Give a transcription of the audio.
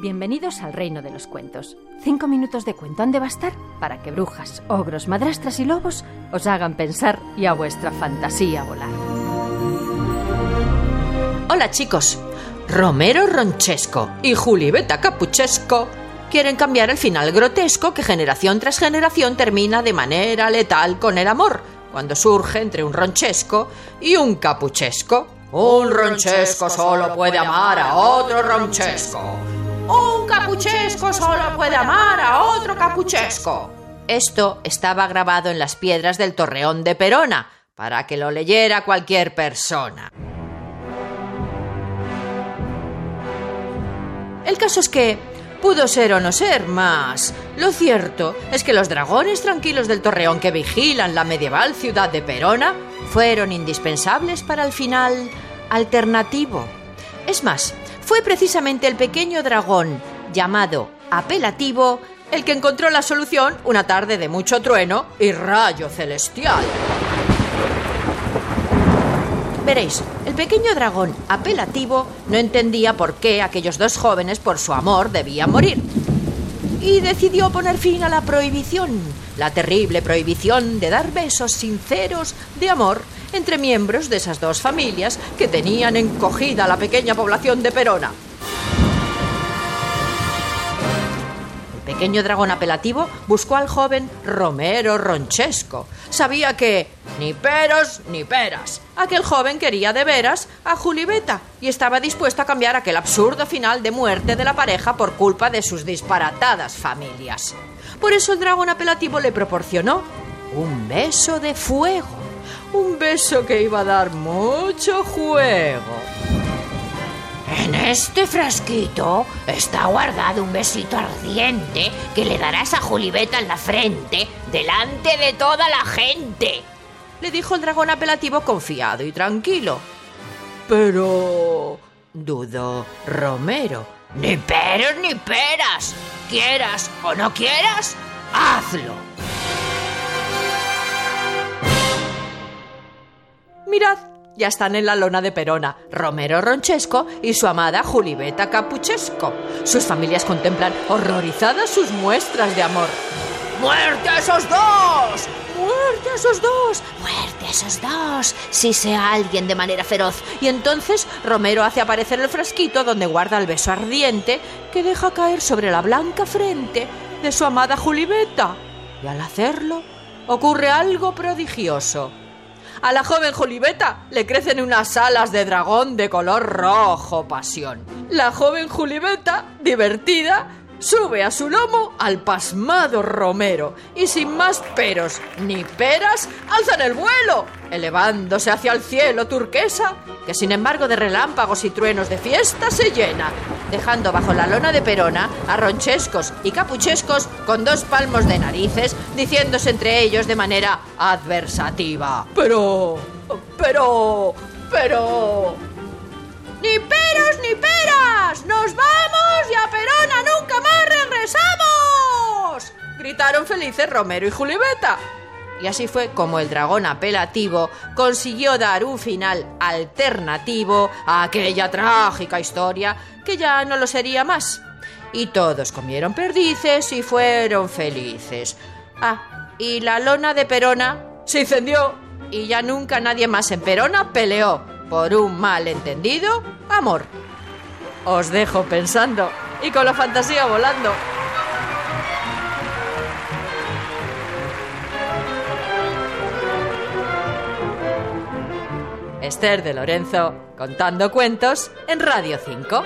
Bienvenidos al reino de los cuentos. Cinco minutos de cuento han de bastar para que brujas, ogros, madrastras y lobos os hagan pensar y a vuestra fantasía volar. Hola chicos, Romero Ronchesco y Julibeta Capuchesco quieren cambiar el final grotesco que generación tras generación termina de manera letal con el amor, cuando surge entre un ronchesco y un capuchesco. Un ronchesco solo puede amar a otro ronchesco. Un capuchesco solo puede amar a otro capuchesco. Esto estaba grabado en las piedras del torreón de Perona, para que lo leyera cualquier persona. El caso es que pudo ser o no ser, más lo cierto es que los dragones tranquilos del torreón que vigilan la medieval ciudad de Perona fueron indispensables para el final alternativo. Es más, fue precisamente el pequeño dragón llamado apelativo el que encontró la solución una tarde de mucho trueno y rayo celestial. Veréis, el pequeño dragón apelativo no entendía por qué aquellos dos jóvenes por su amor debían morir. Y decidió poner fin a la prohibición, la terrible prohibición de dar besos sinceros de amor entre miembros de esas dos familias que tenían encogida la pequeña población de Perona. El pequeño dragón apelativo buscó al joven Romero Ronchesco. Sabía que ni peros ni peras. Aquel joven quería de veras a Julibeta y estaba dispuesto a cambiar aquel absurdo final de muerte de la pareja por culpa de sus disparatadas familias. Por eso el dragón apelativo le proporcionó un beso de fuego un beso que iba a dar mucho juego. En este frasquito está guardado un besito ardiente que le darás a Julibeta en la frente delante de toda la gente. Le dijo el dragón apelativo confiado y tranquilo. Pero... dudó Romero. Ni peros ni peras. Quieras o no quieras, hazlo. Mirad, ya están en la lona de Perona, Romero Ronchesco y su amada Julibeta Capuchesco. Sus familias contemplan horrorizadas sus muestras de amor. ¡Muerte a esos dos! ¡Muerte a esos dos! ¡Muerte a esos dos! Si sea alguien de manera feroz. Y entonces Romero hace aparecer el frasquito donde guarda el beso ardiente que deja caer sobre la blanca frente de su amada Julibeta. Y al hacerlo, ocurre algo prodigioso. A la joven Julibeta le crecen unas alas de dragón de color rojo pasión. La joven Julibeta, divertida, sube a su lomo al pasmado Romero y sin más peros ni peras alzan el vuelo, elevándose hacia el cielo turquesa, que sin embargo de relámpagos y truenos de fiesta se llena, dejando bajo la lona de Perona a ronchescos y capuchescos con dos palmos de narices, diciéndose entre ellos de manera adversativa. Pero... pero... pero... ¡Ni peros ni peras! ¡Nos vamos Gritaron felices Romero y Julibeta. Y así fue como el dragón apelativo consiguió dar un final alternativo a aquella trágica historia que ya no lo sería más. Y todos comieron perdices y fueron felices. Ah, y la lona de Perona se incendió y ya nunca nadie más en Perona peleó por un malentendido amor. Os dejo pensando y con la fantasía volando. Esther de Lorenzo, contando cuentos en Radio 5.